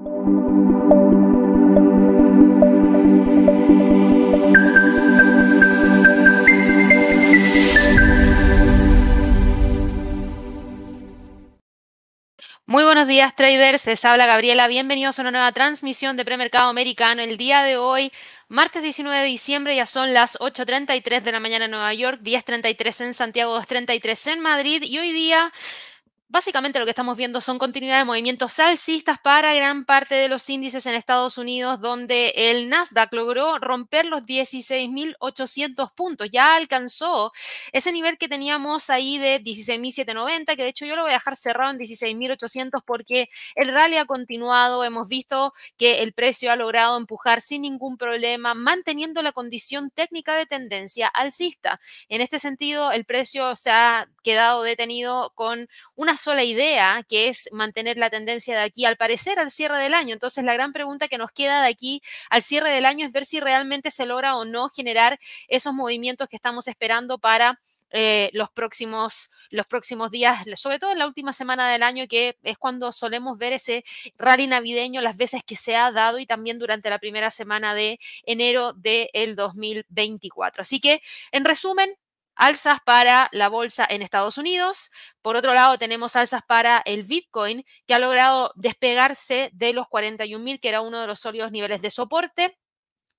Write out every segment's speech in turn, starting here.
Muy buenos días traders, les habla Gabriela, bienvenidos a una nueva transmisión de premercado americano. El día de hoy, martes 19 de diciembre, ya son las 8.33 de la mañana en Nueva York, 10.33 en Santiago, 2.33 en Madrid y hoy día Básicamente lo que estamos viendo son continuidad de movimientos alcistas para gran parte de los índices en Estados Unidos, donde el Nasdaq logró romper los 16.800 puntos. Ya alcanzó ese nivel que teníamos ahí de 16.790, que de hecho yo lo voy a dejar cerrado en 16.800 porque el rally ha continuado. Hemos visto que el precio ha logrado empujar sin ningún problema, manteniendo la condición técnica de tendencia alcista. En este sentido, el precio se ha quedado detenido con una sola idea, que es mantener la tendencia de aquí al parecer al cierre del año. Entonces, la gran pregunta que nos queda de aquí al cierre del año es ver si realmente se logra o no generar esos movimientos que estamos esperando para eh, los, próximos, los próximos días, sobre todo en la última semana del año, que es cuando solemos ver ese rally navideño, las veces que se ha dado y también durante la primera semana de enero del 2024. Así que, en resumen, alzas para la bolsa en Estados Unidos. Por otro lado, tenemos alzas para el Bitcoin, que ha logrado despegarse de los 41.000, que era uno de los sólidos niveles de soporte.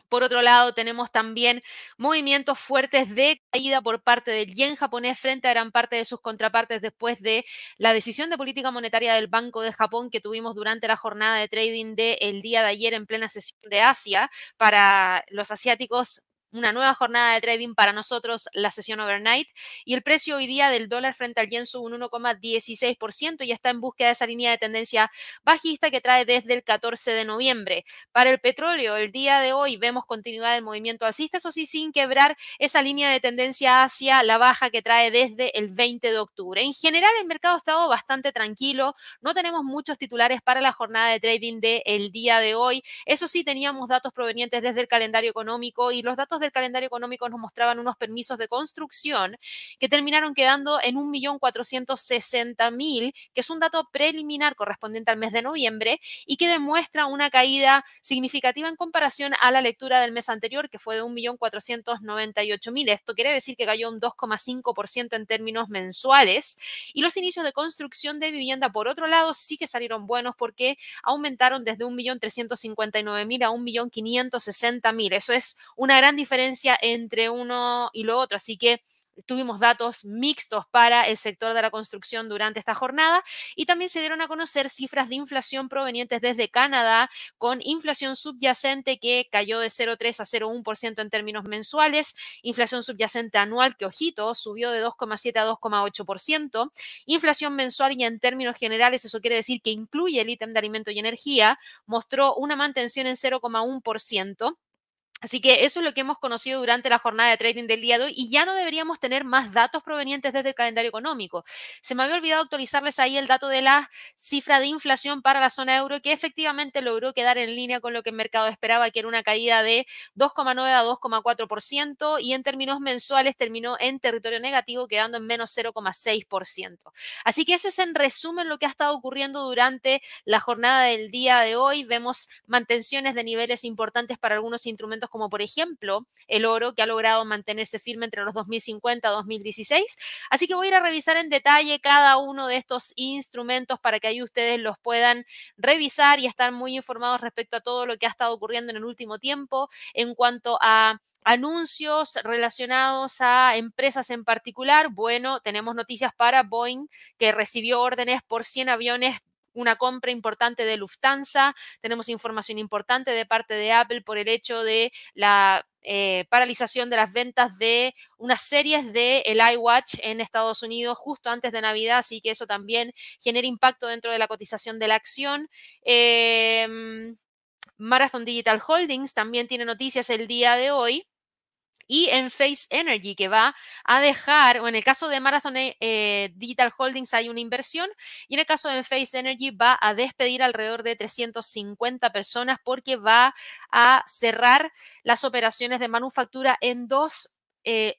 Por otro lado, tenemos también movimientos fuertes de caída por parte del yen japonés frente a gran parte de sus contrapartes después de la decisión de política monetaria del Banco de Japón que tuvimos durante la jornada de trading del día de ayer en plena sesión de Asia. Para los asiáticos, una nueva jornada de trading para nosotros, la sesión overnight. Y el precio hoy día del dólar frente al yen sube un 1,16% y está en búsqueda de esa línea de tendencia bajista que trae desde el 14 de noviembre. Para el petróleo, el día de hoy vemos continuidad del movimiento alcista, eso sí, sin quebrar esa línea de tendencia hacia la baja que trae desde el 20 de octubre. En general, el mercado ha estado bastante tranquilo, no tenemos muchos titulares para la jornada de trading del día de hoy. Eso sí, teníamos datos provenientes desde el calendario económico y los datos del calendario económico nos mostraban unos permisos de construcción que terminaron quedando en 1.460.000, que es un dato preliminar correspondiente al mes de noviembre y que demuestra una caída significativa en comparación a la lectura del mes anterior, que fue de 1.498.000. Esto quiere decir que cayó un 2,5% en términos mensuales. Y los inicios de construcción de vivienda, por otro lado, sí que salieron buenos porque aumentaron desde 1.359.000 a 1.560.000. Eso es una gran diferencia diferencia entre uno y lo otro. Así que tuvimos datos mixtos para el sector de la construcción durante esta jornada y también se dieron a conocer cifras de inflación provenientes desde Canadá con inflación subyacente que cayó de 0,3 a 0,1% en términos mensuales, inflación subyacente anual que, ojito, subió de 2,7 a 2,8%, inflación mensual y en términos generales, eso quiere decir que incluye el ítem de alimento y energía, mostró una mantención en 0,1%. Así que eso es lo que hemos conocido durante la jornada de trading del día de hoy y ya no deberíamos tener más datos provenientes desde el calendario económico. Se me había olvidado actualizarles ahí el dato de la cifra de inflación para la zona euro que efectivamente logró quedar en línea con lo que el mercado esperaba, que era una caída de 2,9 a 2,4% y en términos mensuales terminó en territorio negativo quedando en menos 0,6%. Así que eso es en resumen lo que ha estado ocurriendo durante la jornada del día de hoy. Vemos mantenciones de niveles importantes para algunos instrumentos como por ejemplo el oro, que ha logrado mantenerse firme entre los 2050 y 2016. Así que voy a ir a revisar en detalle cada uno de estos instrumentos para que ahí ustedes los puedan revisar y estar muy informados respecto a todo lo que ha estado ocurriendo en el último tiempo en cuanto a anuncios relacionados a empresas en particular. Bueno, tenemos noticias para Boeing, que recibió órdenes por 100 aviones una compra importante de Lufthansa, tenemos información importante de parte de Apple por el hecho de la eh, paralización de las ventas de unas series de el iWatch en Estados Unidos justo antes de Navidad, así que eso también genera impacto dentro de la cotización de la acción. Em, Marathon Digital Holdings también tiene noticias el día de hoy y en Face Energy, que va a dejar, o en el caso de Marathon eh, eh, Digital Holdings hay una inversión, y en el caso de Face Energy va a despedir alrededor de 350 personas porque va a cerrar las operaciones de manufactura en dos eh,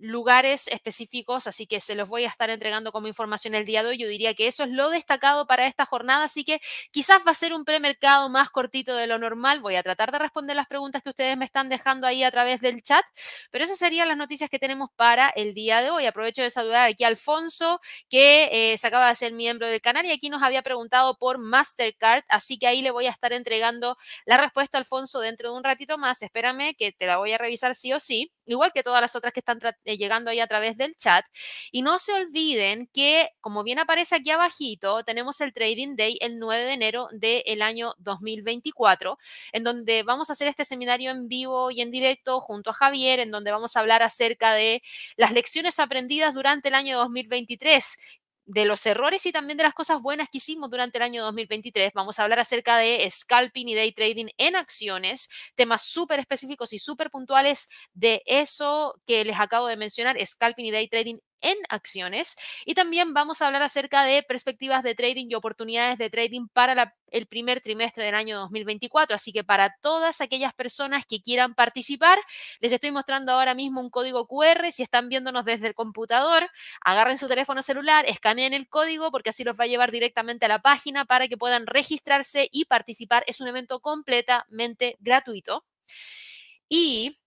lugares específicos, así que se los voy a estar entregando como información el día de hoy. Yo diría que eso es lo destacado para esta jornada, así que quizás va a ser un premercado más cortito de lo normal. Voy a tratar de responder las preguntas que ustedes me están dejando ahí a través del chat, pero esas serían las noticias que tenemos para el día de hoy. Aprovecho de saludar aquí a Alfonso, que eh, se acaba de ser miembro del canal y aquí nos había preguntado por Mastercard, así que ahí le voy a estar entregando la respuesta, Alfonso, dentro de un ratito más. Espérame que te la voy a revisar sí o sí, igual que todas las otras que están eh, llegando ahí a través del chat. Y no se olviden que, como bien aparece aquí abajito, tenemos el Trading Day el 9 de enero del año 2024, en donde vamos a hacer este seminario en vivo y en directo junto a Javier, en donde vamos a hablar acerca de las lecciones aprendidas durante el año 2023 de los errores y también de las cosas buenas que hicimos durante el año 2023. Vamos a hablar acerca de scalping y day trading en acciones, temas súper específicos y súper puntuales de eso que les acabo de mencionar, scalping y day trading en acciones. Y también vamos a hablar acerca de perspectivas de trading y oportunidades de trading para el primer trimestre del año 2024. Así que para todas aquellas personas que quieran participar, les estoy mostrando ahora mismo un código QR. Si están viéndonos desde el computador, agarren su teléfono celular, escaneen el código porque así los va a llevar directamente a la página para que puedan registrarse y participar. Es un evento completamente gratuito. Y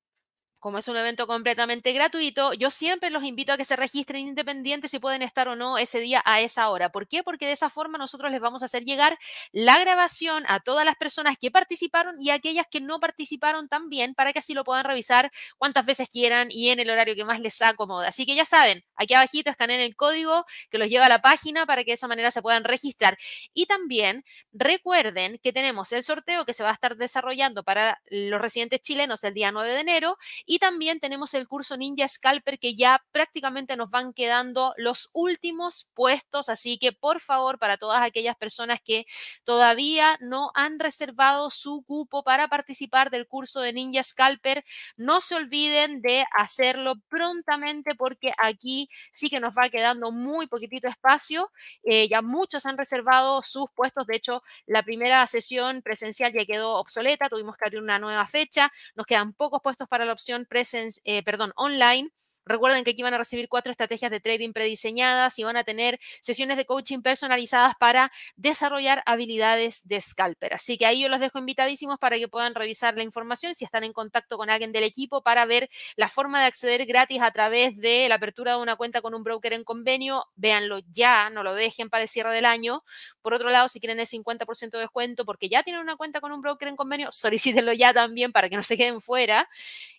como es un evento completamente gratuito, yo siempre los invito a que se registren independientes si pueden estar o no ese día a esa hora. ¿Por qué? Porque de esa forma nosotros les vamos a hacer llegar la grabación a todas las personas que participaron y a aquellas que no participaron también para que así lo puedan revisar cuantas veces quieran y en el horario que más les acomode. Así que ya saben, aquí abajito escaneen el código que los lleva a la página para que de esa manera se puedan registrar. Y también recuerden que tenemos el sorteo que se va a estar desarrollando para los residentes chilenos el día 9 de enero y también tenemos el curso Ninja Scalper que ya prácticamente nos van quedando los últimos puestos, así que por favor para todas aquellas personas que todavía no han reservado su cupo para participar del curso de Ninja Scalper, no se olviden de hacerlo prontamente porque aquí sí que nos va quedando muy poquitito espacio. Eh, ya muchos han reservado sus puestos, de hecho la primera sesión presencial ya quedó obsoleta, tuvimos que abrir una nueva fecha, nos quedan pocos puestos para la opción presence, eh, perdón, online Recuerden que aquí van a recibir cuatro estrategias de trading prediseñadas y van a tener sesiones de coaching personalizadas para desarrollar habilidades de scalper. Así que ahí yo los dejo invitadísimos para que puedan revisar la información si están en contacto con alguien del equipo para ver la forma de acceder gratis a través de la apertura de una cuenta con un broker en convenio. Véanlo ya, no lo dejen para el cierre del año. Por otro lado, si quieren el 50% de descuento porque ya tienen una cuenta con un broker en convenio, solicítenlo ya también para que no se queden fuera.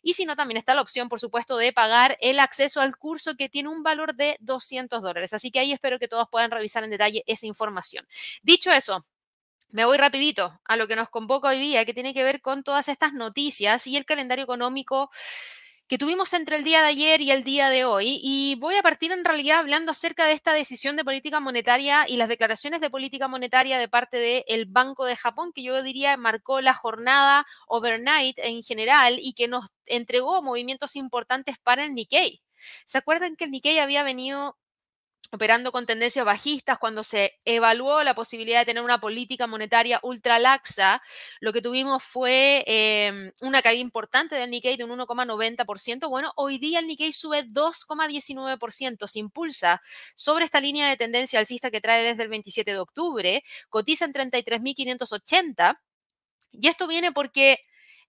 Y si no, también está la opción, por supuesto, de pagar el acceso al curso que tiene un valor de 200 dólares. Así que ahí espero que todos puedan revisar en detalle esa información. Dicho eso, me voy rapidito a lo que nos convoca hoy día, que tiene que ver con todas estas noticias y el calendario económico que tuvimos entre el día de ayer y el día de hoy. Y voy a partir en realidad hablando acerca de esta decisión de política monetaria y las declaraciones de política monetaria de parte del Banco de Japón, que yo diría marcó la jornada overnight en general y que nos entregó movimientos importantes para el Nikkei. ¿Se acuerdan que el Nikkei había venido operando con tendencias bajistas, cuando se evaluó la posibilidad de tener una política monetaria ultra laxa, lo que tuvimos fue em, una caída importante del Nikkei de un 1,90%. Bueno, hoy día el Nikkei sube 2,19%, se impulsa sobre esta línea de tendencia alcista que trae desde el 27 de octubre, cotiza en 33.580. Y esto viene porque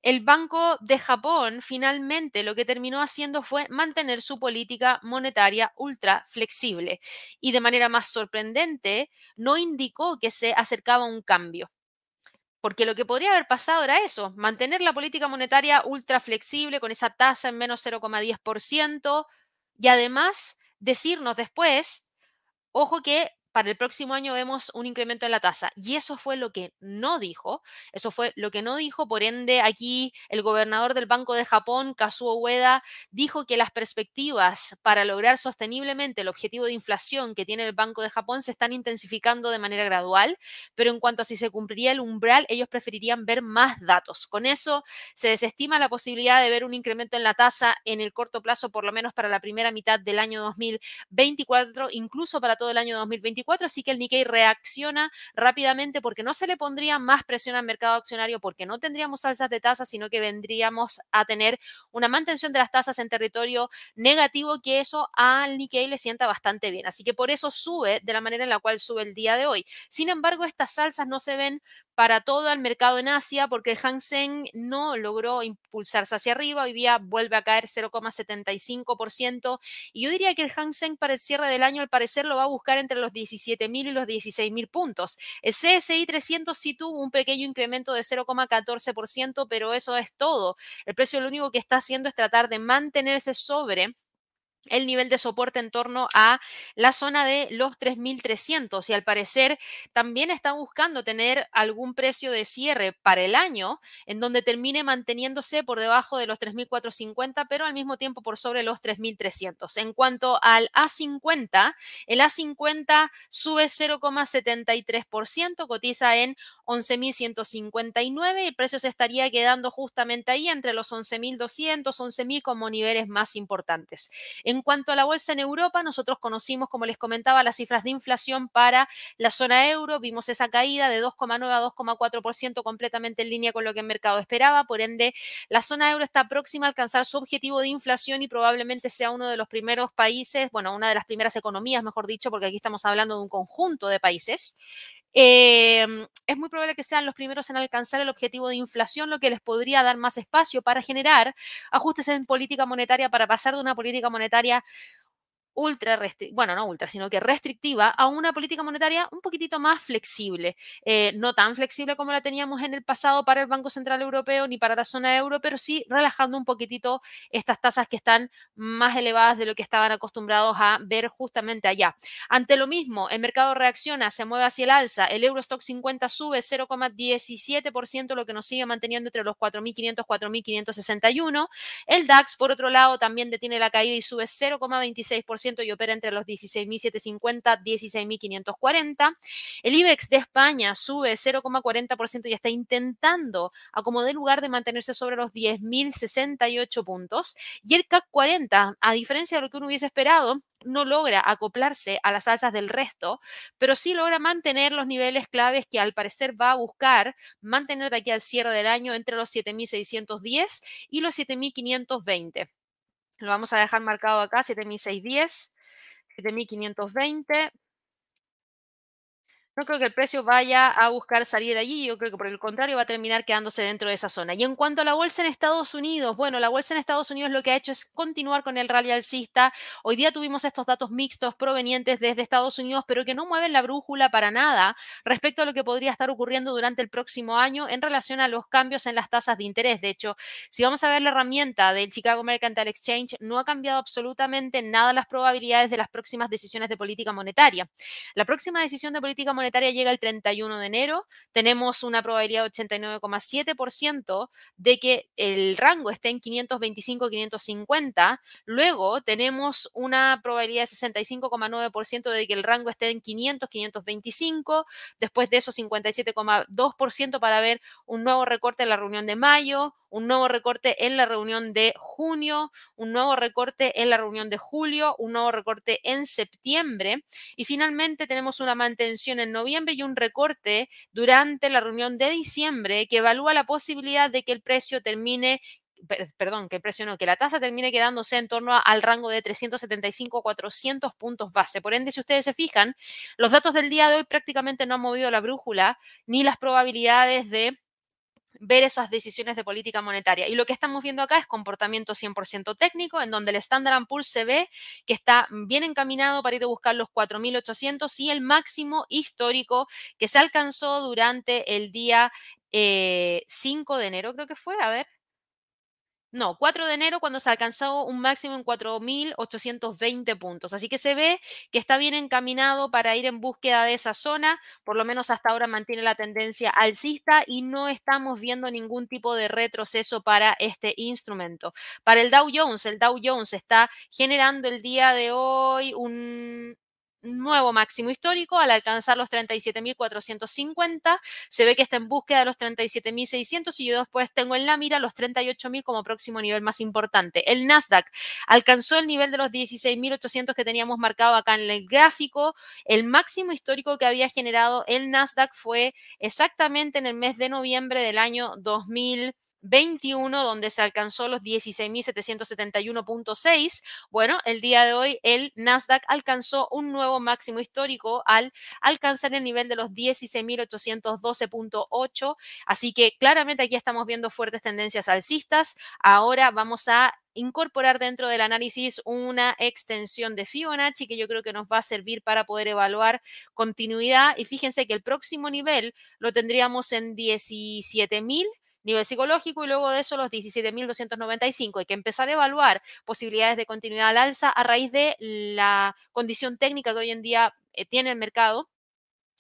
el Banco de Japón finalmente lo que terminó haciendo fue mantener su política monetaria ultra flexible y de manera más sorprendente no indicó que se acercaba un cambio. Porque lo que podría haber pasado era eso, mantener la política monetaria ultra flexible con esa tasa en menos 0,10% y además decirnos después, ojo que para el próximo año vemos un incremento en la tasa. Y eso fue lo que no dijo. Eso fue lo que no dijo. Por ende, aquí el gobernador del Banco de Japón, Kazuo Ueda, dijo que las perspectivas para lograr sosteniblemente el objetivo de inflación que tiene el Banco de Japón se están intensificando de manera gradual, pero en cuanto a si se cumpliría el umbral, ellos preferirían ver más datos. Con eso se desestima la posibilidad de ver un incremento en la tasa en el corto plazo, por lo menos para la primera mitad del año 2024, incluso para todo el año 2025 2024, así que el Nikkei reacciona rápidamente porque no se le pondría más presión al mercado accionario, porque no tendríamos alzas de tasas, sino que vendríamos a tener una mantención de las tasas en territorio negativo, que eso al Nikkei le sienta bastante bien. Así que por eso sube de la manera en la cual sube el día de hoy. Sin embargo, estas alzas no se ven para todo el mercado en Asia porque el Hang Seng no logró impulsarse hacia arriba. Hoy día vuelve a caer 0,75% y yo diría que el Hang Seng para el cierre del año al parecer lo va a buscar entre los 17.000 y los 16.000 puntos. El CSI 300 sí tuvo un pequeño incremento de 0,14%, pero eso es todo. El precio lo único que está haciendo es tratar de mantenerse sobre el nivel de soporte en torno a la zona de los 3.300 y al parecer también está buscando tener algún precio de cierre para el año en donde termine manteniéndose por debajo de los 3.450 pero al mismo tiempo por sobre los 3.300. En cuanto al A50, el A50 sube 0,73%, cotiza en 11.159 y el precio se estaría quedando justamente ahí entre los 11.200, 11.000 como niveles más importantes. En cuanto a la bolsa en Europa, nosotros conocimos, como les comentaba, las cifras de inflación para la zona euro. Vimos esa caída de 2,9 a 2,4% completamente en línea con lo que el mercado esperaba. Por ende, la zona euro está próxima a alcanzar su objetivo de inflación y probablemente sea uno de los primeros países, bueno, una de las primeras economías, mejor dicho, porque aquí estamos hablando de un conjunto de países Em, es muy probable que sean los primeros en alcanzar el objetivo de inflación, lo que les podría dar más espacio para generar ajustes en política monetaria, para pasar de una política monetaria ultra bueno, no ultra, sino que restrictiva a una política monetaria un poquitito más flexible. Eh, no tan flexible como la teníamos en el pasado para el Banco Central Europeo ni para la zona euro, pero sí relajando un poquitito estas tasas que están más elevadas de lo que estaban acostumbrados a ver justamente allá. Ante lo mismo, el mercado reacciona, se mueve hacia el alza, el Eurostock 50 sube 0,17%, lo que nos sigue manteniendo entre los 4.500 4.561. El DAX, por otro lado, también detiene la caída y sube 0,26% y opera entre los 16.750 16.540. El IBEX de España sube 0,40% y está intentando acomodar lugar de mantenerse sobre los 10.068 puntos. Y el CAC 40, a diferencia de lo que uno hubiese esperado, no logra acoplarse a las alzas del resto, pero sí logra mantener los niveles claves que al parecer va a buscar mantener de aquí al cierre del año entre los 7.610 y los 7.520. Lo vamos a dejar marcado acá, 7610, 7520. No creo que el precio vaya a buscar salir de allí, yo creo que por el contrario va a terminar quedándose dentro de esa zona. Y en cuanto a la bolsa en Estados Unidos, bueno, la bolsa en Estados Unidos lo que ha hecho es continuar con el rally alcista. Hoy día tuvimos estos datos mixtos provenientes desde Estados Unidos, pero que no mueven la brújula para nada respecto a lo que podría estar ocurriendo durante el próximo año en relación a los cambios en las tasas de interés. De hecho, si vamos a ver la herramienta del Chicago Mercantile Exchange, no ha cambiado absolutamente nada las probabilidades de las próximas decisiones de política monetaria. La próxima decisión de política monetaria llega el 31 de enero, tenemos una probabilidad de 89,7% de que el rango esté en 525-550. Luego tenemos una probabilidad de 65,9% de que el rango esté en 500-525. Después de eso, 57,2% para ver un nuevo recorte en la reunión de mayo, un nuevo recorte en la reunión de junio, un nuevo recorte en la reunión de julio, un nuevo recorte en septiembre y finalmente tenemos una mantención en noviembre y un recorte durante la reunión de diciembre que evalúa la posibilidad de que el precio termine perdón, que el precio no, que la tasa termine quedándose en torno al rango de 375 400 puntos base. Por ende, si ustedes se fijan, los datos del día de hoy prácticamente no han movido la brújula ni las probabilidades de ver esas decisiones de política monetaria. Y lo que estamos viendo acá es comportamiento 100% técnico, en donde el Standard Poor's se ve que está bien encaminado para ir a buscar los 4.800 y el máximo histórico que se alcanzó durante el día 5 eh, de enero, creo que fue, a ver, no, 4 de enero cuando se alcanzó un máximo en 4.820 puntos. Así que se ve que está bien encaminado para ir en búsqueda de esa zona. Por lo menos hasta ahora mantiene la tendencia alcista y no estamos viendo ningún tipo de retroceso para este instrumento. Para el Dow Jones, el Dow Jones está generando el día de hoy un nuevo máximo histórico al alcanzar los 37.450. Se ve que está en búsqueda de los 37.600 y yo después tengo en la mira los 38.000 como próximo nivel más importante. El Nasdaq alcanzó el nivel de los 16.800 que teníamos marcado acá en el gráfico. El máximo histórico que había generado el Nasdaq fue exactamente en el mes de noviembre del año 2000. 21, donde se alcanzó los 16.771.6. Bueno, el día de hoy el Nasdaq alcanzó un nuevo máximo histórico al alcanzar el nivel de los 16.812.8. Así que claramente aquí estamos viendo fuertes tendencias alcistas. Ahora vamos a incorporar dentro del análisis una extensión de Fibonacci que yo creo que nos va a servir para poder evaluar continuidad. Y fíjense que el próximo nivel lo tendríamos en 17.000 nivel psicológico y luego de eso los 17.295. Hay que empezar a evaluar posibilidades de continuidad al alza a raíz de la condición técnica que hoy en día eh, tiene el mercado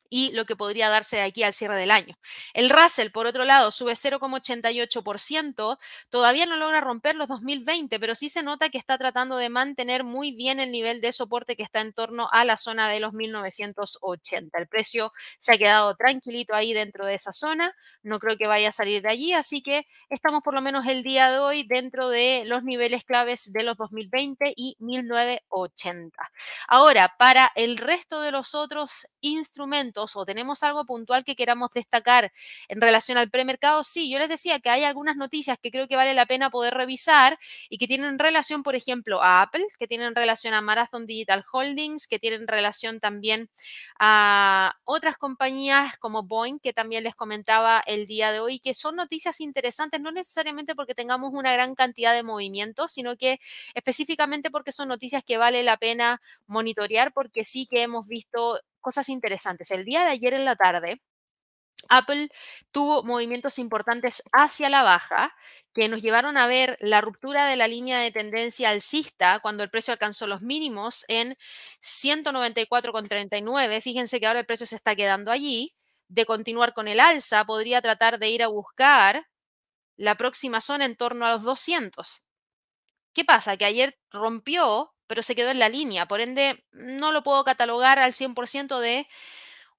y lo que podría darse de aquí al cierre del año. El Russell, por otro lado, sube 0,88%, todavía no logra romper los 2020, pero sí se nota que está tratando de mantener muy bien el nivel de soporte que está en torno a la zona de los 1980. El precio se ha quedado tranquilito ahí dentro de esa zona, no creo que vaya a salir de allí, así que estamos por lo menos el día de hoy dentro de los niveles claves de los 2020 y 1980. Ahora, para el resto de los otros instrumentos, o tenemos algo puntual que queramos destacar en relación al premercado, sí, yo les decía que hay algunas noticias que creo que vale la pena poder revisar y que tienen relación, por ejemplo, a Apple, que tienen relación a Marathon Digital Holdings, que tienen relación también a otras compañías como Boeing, que también les comentaba el día de hoy, que son noticias interesantes, no necesariamente porque tengamos una gran cantidad de movimientos, sino que específicamente porque son noticias que vale la pena monitorear, porque sí que hemos visto cosas interesantes. El día de ayer en la tarde, Apple tuvo movimientos importantes hacia la baja que nos llevaron a ver la ruptura de la línea de tendencia alcista cuando el precio alcanzó los mínimos en 194,39. Fíjense que ahora el precio se está quedando allí. De continuar con el alza, podría tratar de ir a buscar la próxima zona en torno a los 200. ¿Qué pasa? Que ayer rompió pero se quedó en la línea. Por ende, no lo puedo catalogar al 100% de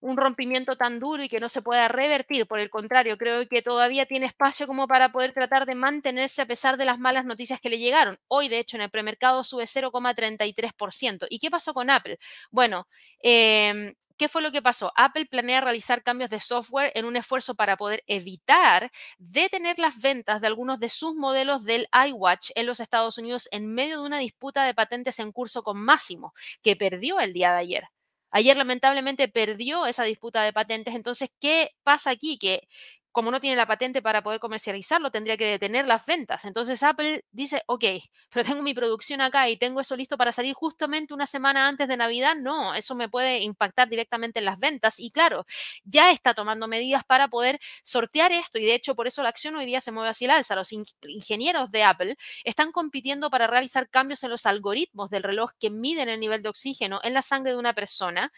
un rompimiento tan duro y que no se pueda revertir. Por el contrario, creo que todavía tiene espacio como para poder tratar de mantenerse a pesar de las malas noticias que le llegaron. Hoy, de hecho, en el premercado sube 0,33%. ¿Y qué pasó con Apple? Bueno, eh, ¿Qué fue lo que pasó? Apple planea realizar cambios de software en un esfuerzo para poder evitar detener las ventas de algunos de sus modelos del iWatch en los Estados Unidos en medio de una disputa de patentes en curso con Máximo, que perdió el día de ayer. Ayer lamentablemente perdió esa disputa de patentes. Entonces, ¿qué pasa aquí? Que como no tiene la patente para poder comercializarlo, tendría que detener las ventas. Entonces Apple dice, ok, pero tengo mi producción acá y tengo eso listo para salir justamente una semana antes de Navidad. No, eso me puede impactar directamente en las ventas. Y claro, ya está tomando medidas para poder sortear esto. Y de hecho, por eso la acción hoy día se mueve hacia el alza. Los ingenieros de Apple están compitiendo para realizar cambios en los algoritmos del reloj que miden el nivel de oxígeno en la sangre de una persona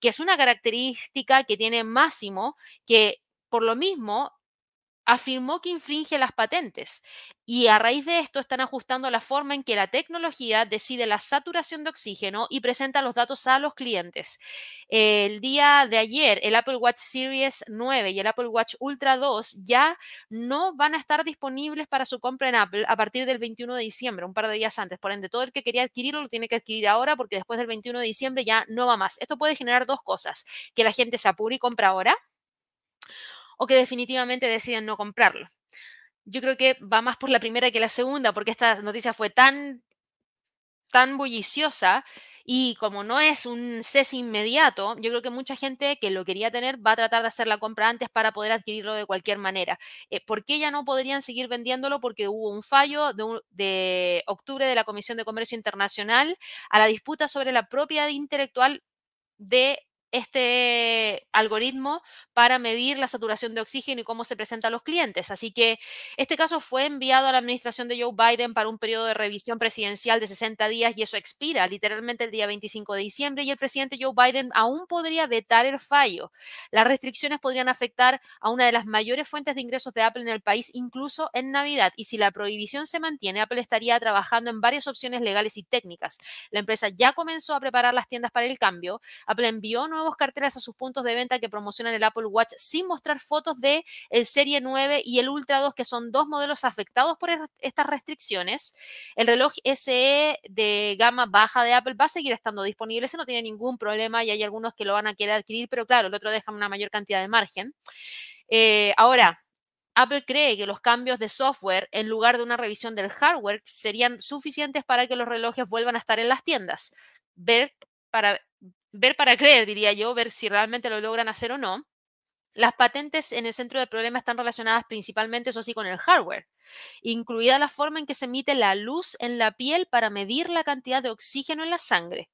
que es una característica que tiene máximo que por lo mismo, afirmó que infringe las patentes y a raíz de esto están ajustando la forma en que la tecnología decide la saturación de oxígeno y presenta los datos a los clientes. El día de ayer, el Apple Watch Series 9 y el Apple Watch Ultra 2 ya no van a estar disponibles para su compra en Apple a partir del 21 de diciembre, un par de días antes. Por ende, todo el que quería adquirirlo lo tiene que adquirir ahora porque después del 21 de diciembre ya no va más. Esto puede generar dos cosas, que la gente se apure y compra ahora o que definitivamente deciden no comprarlo. Yo creo que va más por la primera que la segunda, porque esta noticia fue tan, tan bulliciosa y como no es un cese inmediato, yo creo que mucha gente que lo quería tener va a tratar de hacer la compra antes para poder adquirirlo de cualquier manera. Eh, ¿Por qué ya no podrían seguir vendiéndolo? Porque hubo un fallo de, de octubre de la Comisión de Comercio Internacional a la disputa sobre la propiedad intelectual de este algoritmo para medir la saturación de oxígeno y cómo se presenta a los clientes. Así que este caso fue enviado a la administración de Joe Biden para un periodo de revisión presidencial de 60 días y eso expira literalmente el día 25 de diciembre y el presidente Joe Biden aún podría vetar el fallo. Las restricciones podrían afectar a una de las mayores fuentes de ingresos de Apple en el país, incluso en Navidad. Y si la prohibición se mantiene, Apple estaría trabajando en varias opciones legales y técnicas. La empresa ya comenzó a preparar las tiendas para el cambio. Apple envió nuevos carteles a sus puntos de venta que promocionan el Apple Watch sin mostrar fotos de el Serie 9 y el Ultra 2, que son dos modelos afectados por estas restricciones. El reloj SE de gama baja de Apple va a seguir estando disponible, ese no tiene ningún problema y hay algunos que lo van a querer adquirir, pero claro, el otro deja una mayor cantidad de margen. Eh, ahora, Apple cree que los cambios de software en lugar de una revisión del hardware serían suficientes para que los relojes vuelvan a estar en las tiendas. Ver para, ver para creer, diría yo, ver si realmente lo logran hacer o no. Las patentes en el centro de problema están relacionadas principalmente, eso sí, con el hardware, incluida la forma en que se emite la luz en la piel para medir la cantidad de oxígeno en la sangre.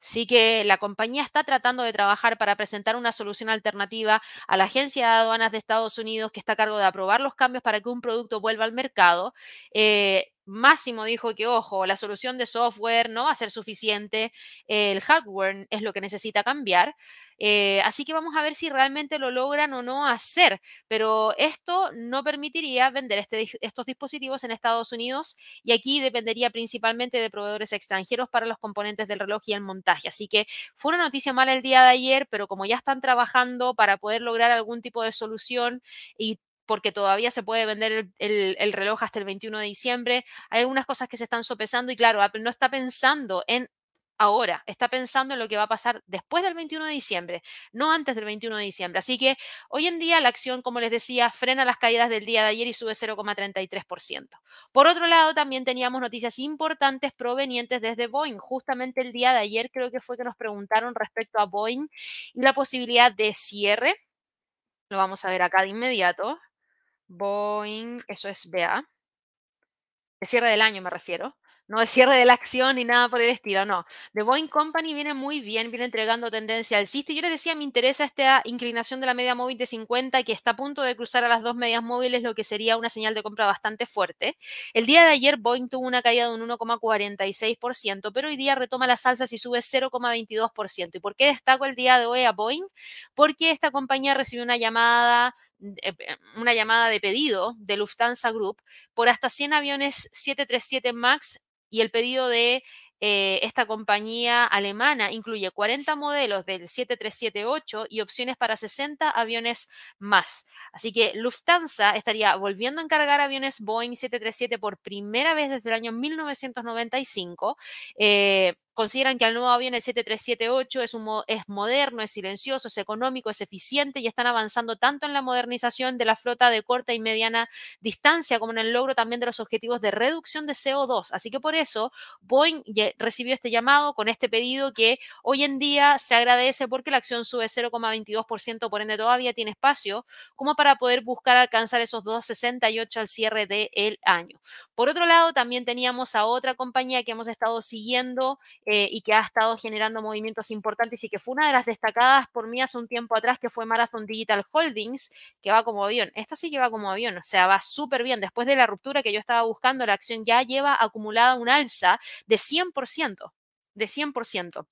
Así que la compañía está tratando de trabajar para presentar una solución alternativa a la Agencia de Aduanas de Estados Unidos que está a cargo de aprobar los cambios para que un producto vuelva al mercado. Eh, Máximo dijo que, ojo, la solución de software no va a ser suficiente, el hardware es lo que necesita cambiar. Eh, así que vamos a ver si realmente lo logran o no hacer, pero esto no permitiría vender este estos dispositivos en Estados Unidos y aquí dependería principalmente de proveedores extranjeros para los componentes del reloj y el montaje. Así que fue una noticia mala el día de ayer, pero como ya están trabajando para poder lograr algún tipo de solución y porque todavía se puede vender el, reloj hasta el 21 de diciembre. Hay algunas cosas que se están sopesando y claro, Apple no está pensando en ahora, está pensando en lo que va a pasar después del 21 de diciembre, no antes del 21 de diciembre. Así que hoy en día la acción, como les decía, frena las caídas del día de ayer y sube 0,33%. Por otro lado, también teníamos noticias importantes provenientes desde Boeing. Justamente el día de ayer creo que fue que nos preguntaron respecto a Boeing y la posibilidad de cierre. Lo vamos a ver acá de inmediato. Boeing, eso es BA. De cierre del año me refiero no de cierre de la acción ni nada por el estilo, no. The Boeing Company viene muy bien, viene entregando tendencia alcista. Yo les decía, me interesa esta inclinación de la media móvil de 50 que está a punto de cruzar a las dos medias móviles, lo que sería una señal de compra bastante fuerte. El día de ayer Boeing tuvo una caída de un 1,46%, pero hoy día retoma las alzas y sube 0,22%. ¿Y por qué destaco el día de hoy a Boeing? Porque esta compañía recibió una llamada una llamada de pedido de Lufthansa Group por hasta 100 aviones 737 MAX y el pedido de eh, esta compañía alemana incluye 40 modelos del 737-8 y opciones para 60 aviones más. Así que Lufthansa estaría volviendo a encargar aviones Boeing 737 por primera vez desde el año 1995. Eh, consideran que el nuevo avión, el 737-8, es, es moderno, es silencioso, es económico, es eficiente y están avanzando tanto en la modernización de la flota de corta y mediana distancia como en el logro también de los objetivos de reducción de CO2. Así que por eso Boeing recibió este llamado con este pedido que hoy en día se agradece porque la acción sube 0,22%, por ende todavía tiene espacio como para poder buscar alcanzar esos 2,68 al cierre del año. Por otro lado, también teníamos a otra compañía que hemos estado siguiendo eh, y que ha estado generando movimientos importantes y que fue una de las destacadas por mí hace un tiempo atrás, que fue Marathon Digital Holdings, que va como avión. Esta sí que va como avión, o sea, va súper bien. Después de la ruptura que yo estaba buscando, la acción ya lleva acumulada un alza de 100%, de 100%.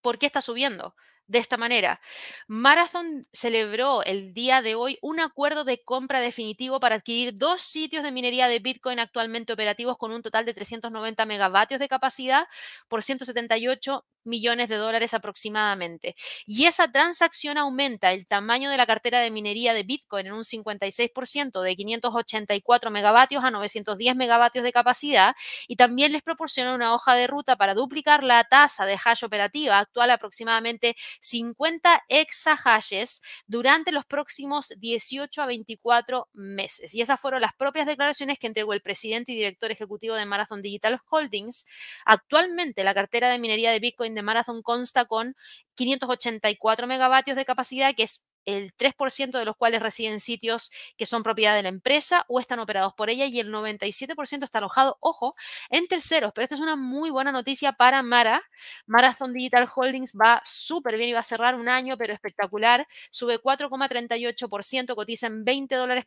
¿Por qué está subiendo? De esta manera. Marathon celebró el día de hoy un acuerdo de compra definitivo para adquirir dos sitios de minería de Bitcoin actualmente operativos con un total de 390 megavatios de capacidad por 178 millones de dólares aproximadamente. Y esa transacción aumenta el tamaño de la cartera de minería de Bitcoin en un 56% de 584 megavatios a 910 megavatios de capacidad y también les proporciona una hoja de ruta para duplicar la tasa de hash operativa actual aproximadamente 50 exahashes durante los próximos 18 a 24 meses. Y esas fueron las propias declaraciones que entregó el presidente y director ejecutivo de Marathon Digital Holdings. Actualmente la cartera de minería de Bitcoin de Marathon consta con 584 megavatios de capacidad, que es el 3% de los cuales residen sitios que son propiedad de la empresa o están operados por ella y el 97% está alojado, ojo, en terceros. Pero esta es una muy buena noticia para Mara. Marathon Digital Holdings va súper bien y va a cerrar un año, pero espectacular. Sube 4,38%, cotiza en 20 dólares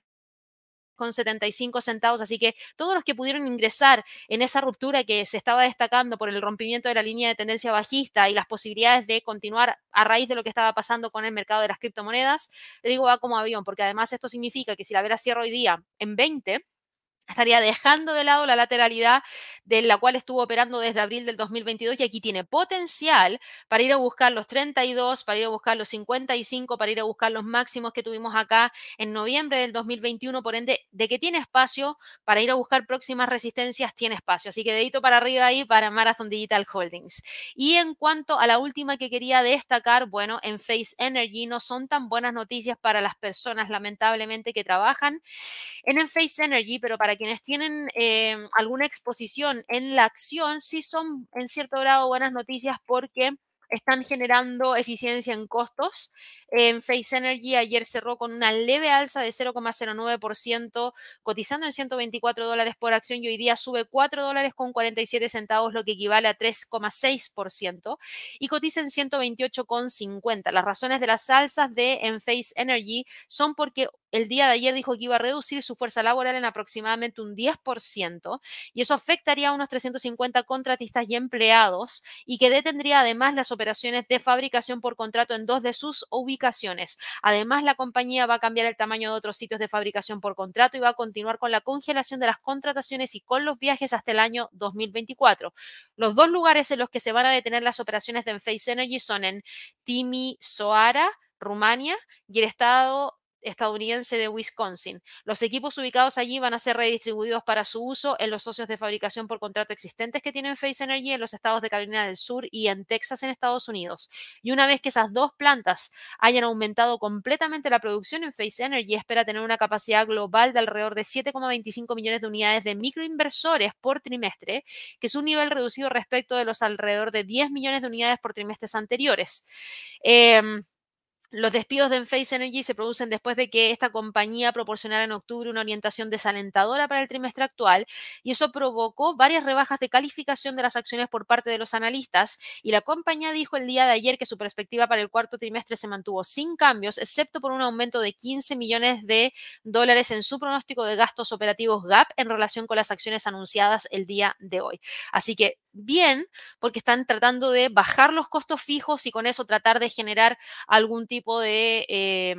con 75 centavos. Así que todos los que pudieron ingresar en esa ruptura que se estaba destacando por el rompimiento de la línea de tendencia bajista y las posibilidades de continuar a raíz de lo que estaba pasando con el mercado de las criptomonedas, le digo va como avión, porque además esto significa que si la vera cierra hoy día en 20, estaría dejando de lado la lateralidad de la cual estuvo operando desde abril del 2022 y aquí tiene potencial para ir a buscar los 32, para ir a buscar los 55, para ir a buscar los máximos que tuvimos acá en noviembre del 2021, por ende, de que tiene espacio para ir a buscar próximas resistencias, tiene espacio. Así que dedito para arriba ahí para Marathon Digital Holdings. Y en cuanto a la última que quería destacar, bueno, en Face Energy no son tan buenas noticias para las personas, lamentablemente, que trabajan en Face Energy, pero para quienes tienen eh, alguna exposición en la acción, sí son en cierto grado buenas noticias porque están generando eficiencia en costos. En Face Energy ayer cerró con una leve alza de 0,09%, cotizando en 124 dólares por acción y hoy día sube 4 dólares con 47 centavos, lo que equivale a 3,6% y cotiza en 128,50. Las razones de las alzas de Enphase Energy son porque el día de ayer dijo que iba a reducir su fuerza laboral en aproximadamente un 10% y eso afectaría a unos 350 contratistas y empleados y que detendría además las operaciones de fabricación por contrato en dos de sus ubicaciones. Además, la compañía va a cambiar el tamaño de otros sitios de fabricación por contrato y va a continuar con la congelación de las contrataciones y con los viajes hasta el año 2024. Los dos lugares en los que se van a detener las operaciones de Enphase Energy son en Timisoara, Rumania y el estado estadounidense de Wisconsin. Los equipos ubicados allí van a ser redistribuidos para su uso en los socios de fabricación por contrato existentes que tienen Face Energy en los estados de Carolina del Sur y en Texas en Estados Unidos. Y una vez que esas dos plantas hayan aumentado completamente la producción en Face Energy, espera tener una capacidad global de alrededor de 7,25 millones de unidades de microinversores por trimestre, que es un nivel reducido respecto de los alrededor de 10 millones de unidades por trimestres anteriores. Eh, los despidos de Enphase Energy se producen después de que esta compañía proporcionara en octubre una orientación desalentadora para el trimestre actual y eso provocó varias rebajas de calificación de las acciones por parte de los analistas y la compañía dijo el día de ayer que su perspectiva para el cuarto trimestre se mantuvo sin cambios, excepto por un aumento de 15 millones de dólares en su pronóstico de gastos operativos GAP en relación con las acciones anunciadas el día de hoy. Así que bien, porque están tratando de bajar los costos fijos y con eso tratar de generar algún tipo de...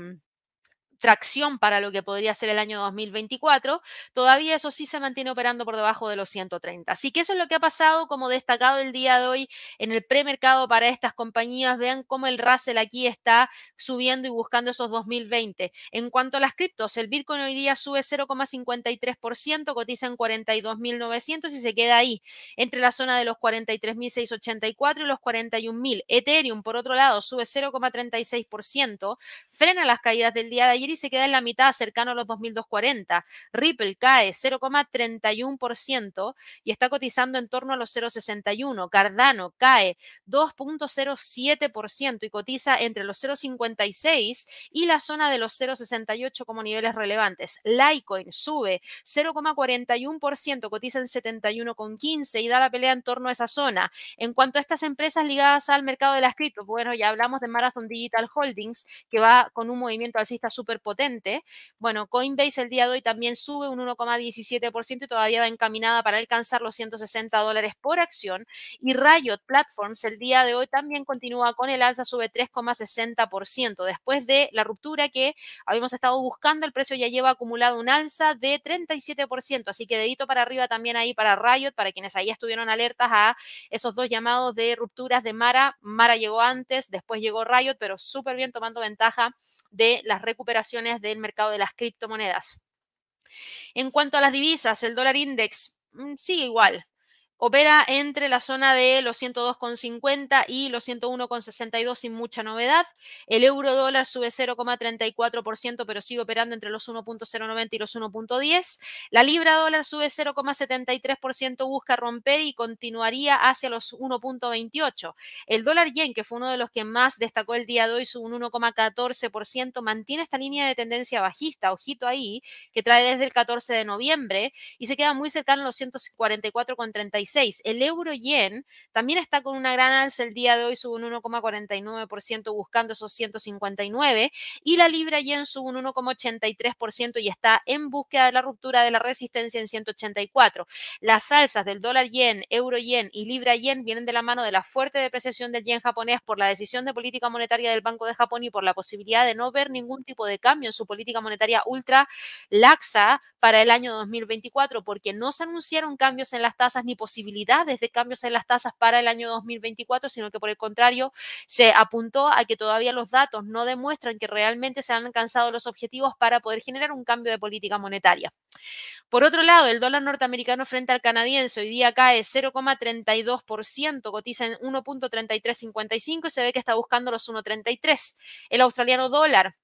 Tracción para lo que podría ser el año 2024, todavía eso sí se mantiene operando por debajo de los 130. Así que eso es lo que ha pasado como destacado el día de hoy en el premercado para estas compañías. Vean cómo el Russell aquí está subiendo y buscando esos 2020. En cuanto a las criptos, el Bitcoin hoy día sube 0,53%, cotiza en 42.900 y se queda ahí, entre la zona de los 43.684 y los 41.000. Ethereum, por otro lado, sube 0,36%, frena las caídas del día de ayer y se queda en la mitad, cercano a los 2.240. Ripple cae 0,31% y está cotizando en torno a los 0,61. Cardano cae 2,07% y cotiza entre los 0,56 y la zona de los 0,68 como niveles relevantes. Litecoin sube 0,41%, cotiza en 71,15 y da la pelea en torno a esa zona. En cuanto a estas empresas ligadas al mercado de las criptos, bueno, ya hablamos de Marathon Digital Holdings, que va con un movimiento alcista súper potente. Bueno, Coinbase el día de hoy también sube un 1,17% y todavía va encaminada para alcanzar los 160 dólares por acción. Y Riot Platforms el día de hoy también continúa con el alza, sube 3,60%. Después de la ruptura que habíamos estado buscando, el precio ya lleva acumulado un alza de 37%. Así que dedito para arriba también ahí para Riot, para quienes ahí estuvieron alertas a esos dos llamados de rupturas de Mara. Mara llegó antes, después llegó Riot, pero súper bien tomando ventaja de las recuperaciones del mercado de las criptomonedas. En cuanto a las divisas, el dólar index mm, sigue igual. Opera entre la zona de los 102,50 y los 101,62 sin mucha novedad. El euro dólar sube 0,34%, pero sigue operando entre los 1.090 y los 1.10. La libra dólar sube 0,73%, busca romper y continuaría hacia los 1.28. El dólar yen, que fue uno de los que más destacó el día de hoy, sube un 1,14%, mantiene esta línea de tendencia bajista, ojito ahí, que trae desde el 14 de noviembre y se queda muy cercano a los 144,35 el euro yen también está con una gran alza el día de hoy, sube un 1,49% buscando esos 159 y la libra yen sube un 1,83% y está en búsqueda de la ruptura de la resistencia en 184. Las alzas del dólar yen, euro yen y libra yen vienen de la mano de la fuerte depreciación del yen japonés por la decisión de política monetaria del Banco de Japón y por la posibilidad de no ver ningún tipo de cambio en su política monetaria ultra laxa para el año 2024 porque no se anunciaron cambios en las tasas ni posibilidades posibilidades de cambios en las tasas para el año 2024, sino que por el contrario se apuntó a que todavía los datos no demuestran que realmente se han alcanzado los objetivos para poder generar un cambio de política monetaria. Por otro lado, el dólar norteamericano frente al canadiense hoy día cae 0,32%, cotiza en 1.3355 y se ve que está buscando los 1.33. El australiano dólar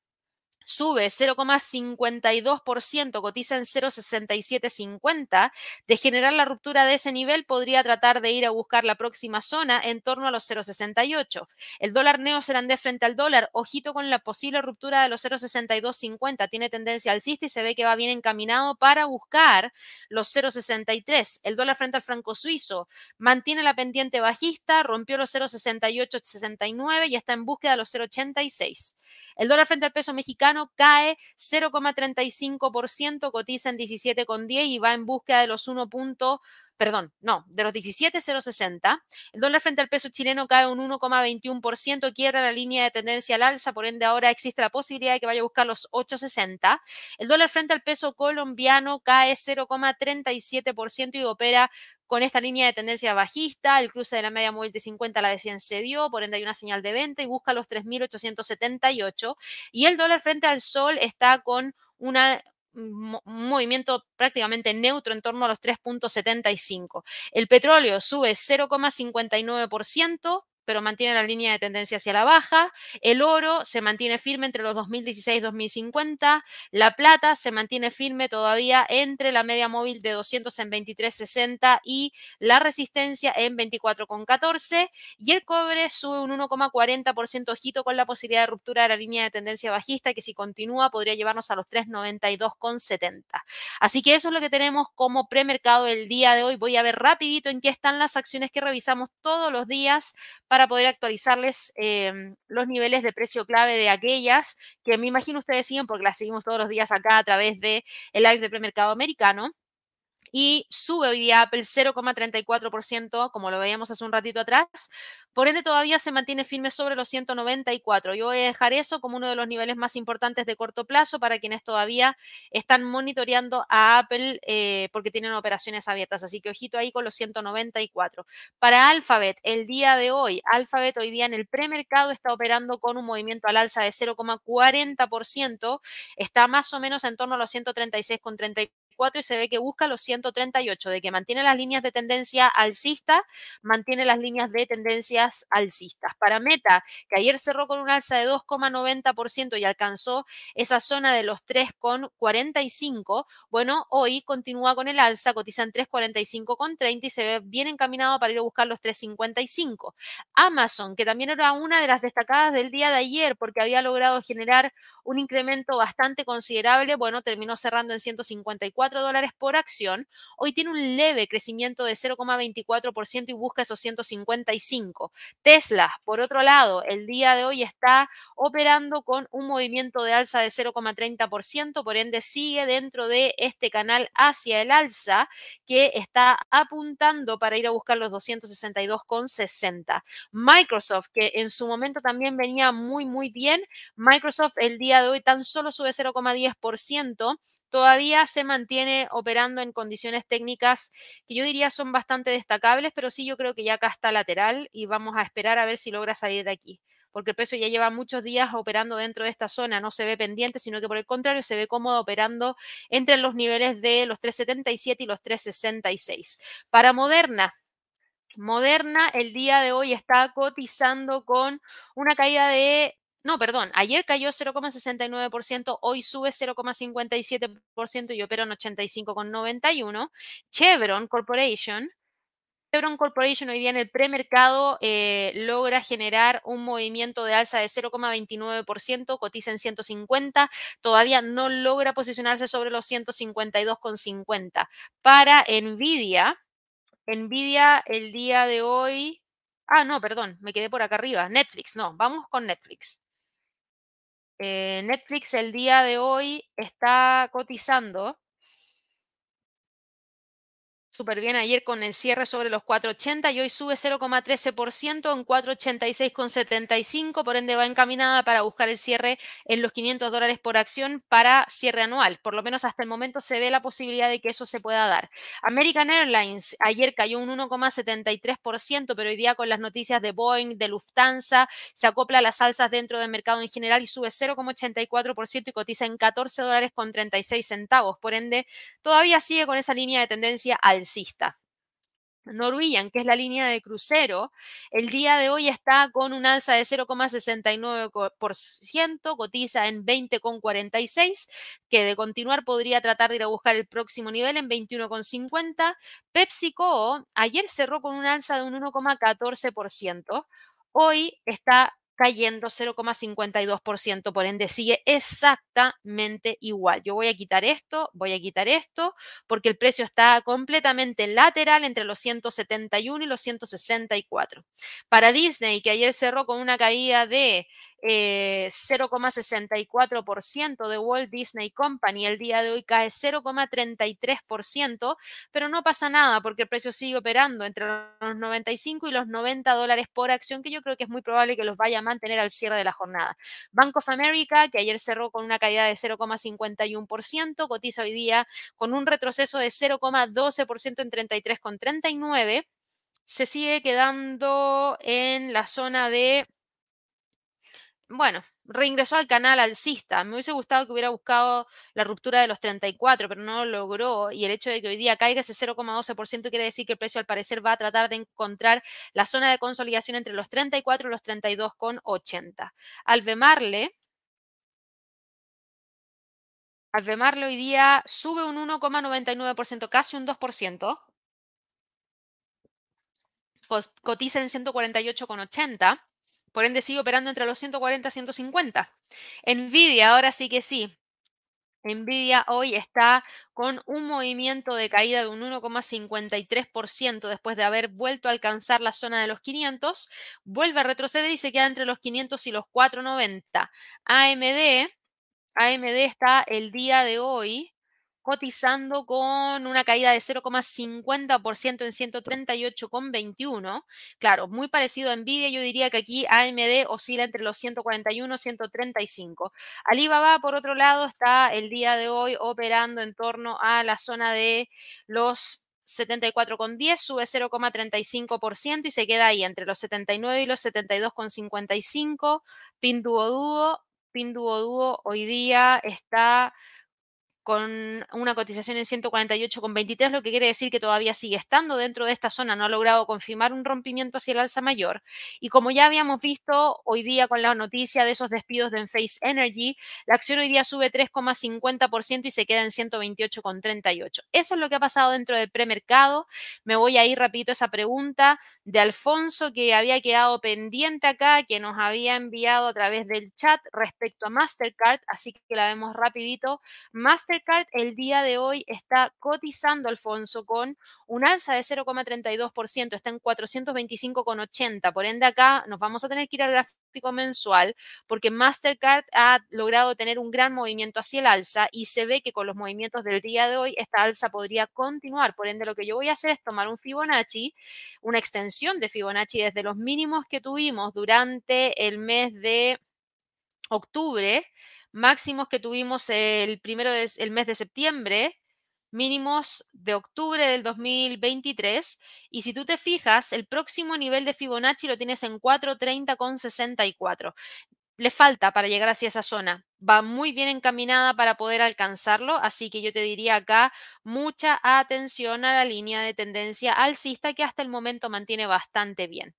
sube 0,52%, cotiza en 0,6750. De generar la ruptura de ese nivel, podría tratar de ir a buscar la próxima zona en torno a los 0,68. El dólar neozelandés frente al dólar, ojito con la posible ruptura de los 0,6250, tiene tendencia alcista y se ve que va bien encaminado para buscar los 0,63. El dólar frente al franco suizo mantiene la pendiente bajista, rompió los 0,6869 y está en búsqueda de los 0,86. El dólar frente al peso mexicano cae 0,35%, cotiza en 17,10 y va en búsqueda de los 1 perdón, no, de los 17,060. El dólar frente al peso chileno cae un 1,21%, quiebra la línea de tendencia al alza, por ende ahora existe la posibilidad de que vaya a buscar los 8,60. El dólar frente al peso colombiano cae 0,37% y opera con esta línea de tendencia bajista, el cruce de la media móvil de 50 la de 100 se dio, por ende hay una señal de venta y busca los 3.878 y el dólar frente al sol está con una un movimiento prácticamente neutro en torno a los 3.75. El petróleo sube 0,59%, pero mantiene la línea de tendencia hacia la baja. El oro se mantiene firme entre los 2016 y 2050. La plata se mantiene firme todavía entre la media móvil de 200 en 23.60 y la resistencia en 24.14. Y el cobre sube un 1,40% ojito con la posibilidad de ruptura de la línea de tendencia bajista que si continúa podría llevarnos a los 3,92,70. Así que eso es lo que tenemos como premercado el día de hoy. Voy a ver rapidito en qué están las acciones que revisamos todos los días para poder actualizarles em, los niveles de precio clave de aquellas que me imagino ustedes siguen porque las seguimos todos los días acá a través de el live de premercado americano y sube hoy día Apple 0,34%, como lo veíamos hace un ratito atrás. Por ende, todavía se mantiene firme sobre los 194. Yo voy a dejar eso como uno de los niveles más importantes de corto plazo para quienes todavía están monitoreando a Apple eh, porque tienen operaciones abiertas. Así que ojito ahí con los 194. Para Alphabet, el día de hoy, Alphabet hoy día en el premercado está operando con un movimiento al alza de 0,40%. Está más o menos en torno a los 136,34 y se ve que busca los 138, de que mantiene las líneas de tendencia alcista, mantiene las líneas de tendencias alcistas. Para Meta, que ayer cerró con un alza de 2,90% y alcanzó esa zona de los 3,45, bueno, hoy continúa con el alza, cotiza en 3,45,30 y se ve bien encaminado para ir a buscar los 3,55. Amazon, que también era una de las destacadas del día de ayer porque había logrado generar un incremento bastante considerable, bueno, terminó cerrando en 154 dólares por acción, hoy tiene un leve crecimiento de 0,24% y busca esos 155. Tesla, por otro lado, el día de hoy está operando con un movimiento de alza de 0,30%, por ende sigue dentro de este canal hacia el alza que está apuntando para ir a buscar los 262,60. Microsoft, que en su momento también venía muy, muy bien. Microsoft el día de hoy tan solo sube 0,10%, todavía se mantiene operando en condiciones técnicas que yo diría son bastante destacables, pero sí yo creo que ya acá está lateral y vamos a esperar a ver si logra salir de aquí porque el peso ya lleva muchos días operando dentro de esta zona, no se ve pendiente, sino que por el contrario se ve cómodo operando entre los niveles de los 377 y los 366. Para Moderna, Moderna el día de hoy está cotizando con una caída de no, perdón, ayer cayó 0,69%, hoy sube 0,57% y opera en 85,91. Chevron Corporation Chevron Corporation hoy día en el premercado eh, logra generar un movimiento de alza de 0,29%, cotiza en 150, todavía no logra posicionarse sobre los 152,50. Para Nvidia, Nvidia el día de hoy, ah, no, perdón, me quedé por acá arriba, Netflix, no, vamos con Netflix. Eh, Netflix el día de hoy está cotizando súper bien ayer con el cierre sobre los 4,80 y hoy sube 0,13% en 4,86,75, por ende va encaminada para buscar el cierre en los 500 dólares por acción para cierre anual. Por lo menos hasta el momento se ve la posibilidad de que eso se pueda dar. American Airlines ayer cayó un 1,73%, pero hoy día con las noticias de Boeing, de Lufthansa, se acopla a las alzas dentro del mercado en general y sube 0,84% y cotiza en 14 dólares con 36 centavos. Por ende, todavía sigue con esa línea de tendencia al Norwegian, que es la línea de crucero, el día de hoy está con un alza de 0,69%, cotiza en 20,46, que de continuar podría tratar de ir a buscar el próximo nivel en 21,50. PepsiCo ayer cerró con un alza de un 1,14%, hoy está cayendo 0,52%, por ende sigue exactamente igual. Yo voy a quitar esto, voy a quitar esto, porque el precio está completamente lateral entre los 171 y los 164. Para Disney, que ayer cerró con una caída de 0,64% eh, de Walt Disney Company. El día de hoy cae 0,33%, pero no pasa nada porque el precio sigue operando entre los 95 y los 90 dólares por acción, que yo creo que es muy probable que los vaya a mantener al cierre de la jornada. Bank of America, que ayer cerró con una caída de 0,51%, cotiza hoy día con un retroceso de 0,12% en 33,39. Se sigue quedando en la zona de bueno, reingresó al canal alcista. Me hubiese gustado que hubiera buscado la ruptura de los 34, pero no lo logró. Y el hecho de que hoy día caiga ese 0,12% quiere decir que el precio al parecer va a tratar de encontrar la zona de consolidación entre los 34 y los 32,80. Albemarle. Albemarle hoy día sube un 1,99%, casi un 2%. Cotiza en 148,80 por ende, sigue operando entre los 140 y 150. Nvidia, ahora sí que sí. Nvidia hoy está con un movimiento de caída de un 1,53% después de haber vuelto a alcanzar la zona de los 500, vuelve a retroceder y se queda entre los 500 y los 490. AMD, AMD está el día de hoy cotizando con una caída de 0,50% en 138,21. Claro, muy parecido a Nvidia, yo diría que aquí AMD oscila entre los 141 y 135. Alibaba, por otro lado, está el día de hoy operando en torno a la zona de los 74,10, sube 0,35% y se queda ahí entre los 79 y los 72,55. Pinduoduo, Pinduoduo hoy día está con una cotización en 148,23, lo que quiere decir que todavía sigue estando dentro de esta zona, no ha logrado confirmar un rompimiento hacia el alza mayor. Y como ya habíamos visto hoy día con la noticia de esos despidos de Enphase Energy, la acción hoy día sube 3,50% y se queda en 128,38. Eso es lo que ha pasado dentro del premercado. Me voy a ir rapidito a esa pregunta de Alfonso que había quedado pendiente acá, que nos había enviado a través del chat respecto a Mastercard, así que la vemos rapidito. Mastercard el día de hoy está cotizando, Alfonso, con un alza de 0,32%, está en 425,80. Por ende, acá nos vamos a tener que ir al gráfico mensual porque Mastercard ha logrado tener un gran movimiento hacia el alza y se ve que con los movimientos del día de hoy esta alza podría continuar. Por ende, lo que yo voy a hacer es tomar un Fibonacci, una extensión de Fibonacci desde los mínimos que tuvimos durante el mes de octubre máximos que tuvimos el primero del mes de septiembre, mínimos de octubre del 2023. Y si tú te fijas, el próximo nivel de Fibonacci lo tienes en 430,64. le falta para llegar hacia esa zona. Va muy bien encaminada para poder alcanzarlo, así que yo te diría acá mucha atención a la línea de tendencia alcista que hasta el momento mantiene bastante bien.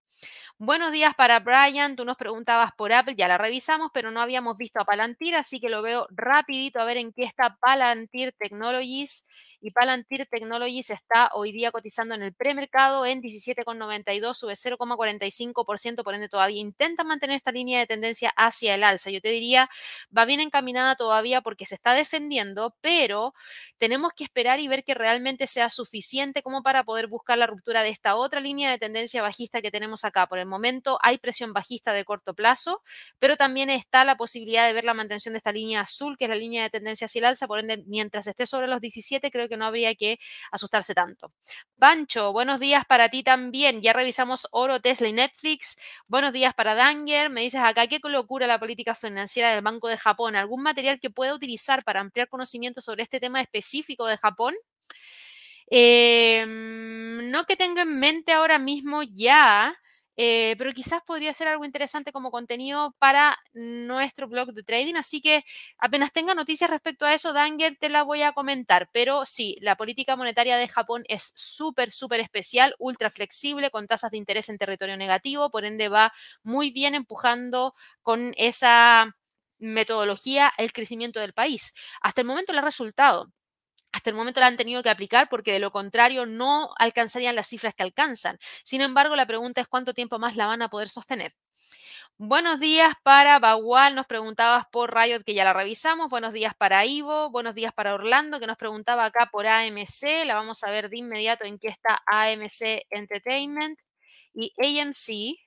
Buenos días para Brian. Tú nos preguntabas por Apple, ya la revisamos, pero no habíamos visto a Palantir, así que lo veo rapidito a ver en qué está Palantir Technologies. Y Palantir Technologies está hoy día cotizando en el premercado en 17,92, sube 0,45%, por ende todavía intenta mantener esta línea de tendencia hacia el alza. Yo te diría, va bien encaminada todavía porque se está defendiendo, pero tenemos que esperar y ver que realmente sea suficiente como para poder buscar la ruptura de esta otra línea de tendencia bajista que tenemos acá. Por momento hay presión bajista de corto plazo, pero también está la posibilidad de ver la mantención de esta línea azul, que es la línea de tendencia hacia el alza. Por ende, mientras esté sobre los 17, creo que no habría que asustarse tanto. Pancho, buenos días para ti también. Ya revisamos Oro, Tesla y Netflix. Buenos días para Danger. Me dices acá, qué locura la política financiera del Banco de Japón. ¿Algún material que pueda utilizar para ampliar conocimiento sobre este tema específico de Japón? Em, no que tenga en mente ahora mismo ya, eh, pero quizás podría ser algo interesante como contenido para nuestro blog de trading. Así que apenas tenga noticias respecto a eso, Danger, te la voy a comentar. Pero sí, la política monetaria de Japón es súper, súper especial, ultra flexible, con tasas de interés en territorio negativo, por ende va muy bien empujando con esa metodología el crecimiento del país. Hasta el momento le ha resultado hasta el momento la han tenido que aplicar porque de lo contrario no alcanzarían las cifras que alcanzan. Sin embargo, la pregunta es cuánto tiempo más la van a poder sostener. Buenos días para Bagual, nos preguntabas por Riot, que ya la revisamos. Buenos días para Ivo, buenos días para Orlando, que nos preguntaba acá por AMC. La vamos a ver de inmediato en qué está AMC Entertainment. Y AMC,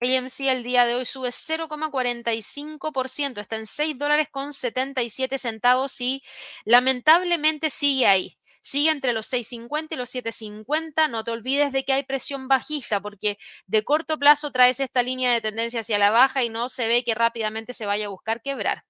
AMC el día de hoy sube 0,45%, está en 6 dólares con 77 centavos y lamentablemente sigue ahí. Sigue entre los 6.50 y los 7.50. No te olvides de que hay presión bajista porque de corto plazo traes esta línea de tendencia hacia la baja y no se ve que rápidamente se vaya a buscar quebrar.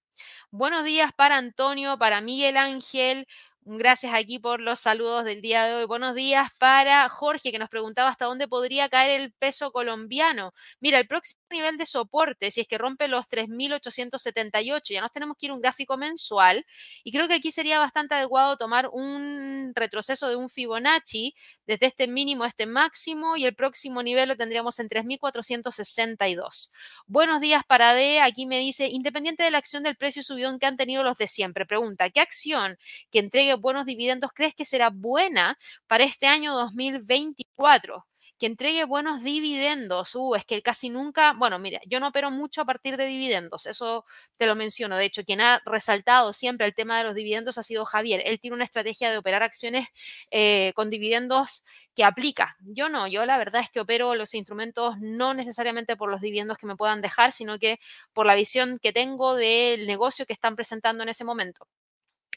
Buenos días para Antonio, para Miguel Ángel. Gracias aquí por los saludos del día de hoy. Buenos días para Jorge, que nos preguntaba hasta dónde podría caer el peso colombiano. Mira, el próximo nivel de soporte, si es que rompe los 3.878, ya nos tenemos que ir un gráfico mensual. Y creo que aquí sería bastante adecuado tomar un retroceso de un Fibonacci desde este mínimo a este máximo y el próximo nivel lo tendríamos en 3.462. Buenos días para D. Aquí me dice, independiente de la acción del precio subidón que han tenido los de siempre, pregunta, ¿qué acción que entregue buenos dividendos crees que será buena para este año 2024? que entregue buenos dividendos. Uh, es que casi nunca, bueno, mira, yo no opero mucho a partir de dividendos, eso te lo menciono. De hecho, quien ha resaltado siempre el tema de los dividendos ha sido Javier. Él tiene una estrategia de operar acciones eh, con dividendos que aplica. Yo no, yo la verdad es que opero los instrumentos no necesariamente por los dividendos que me puedan dejar, sino que por la visión que tengo del negocio que están presentando en ese momento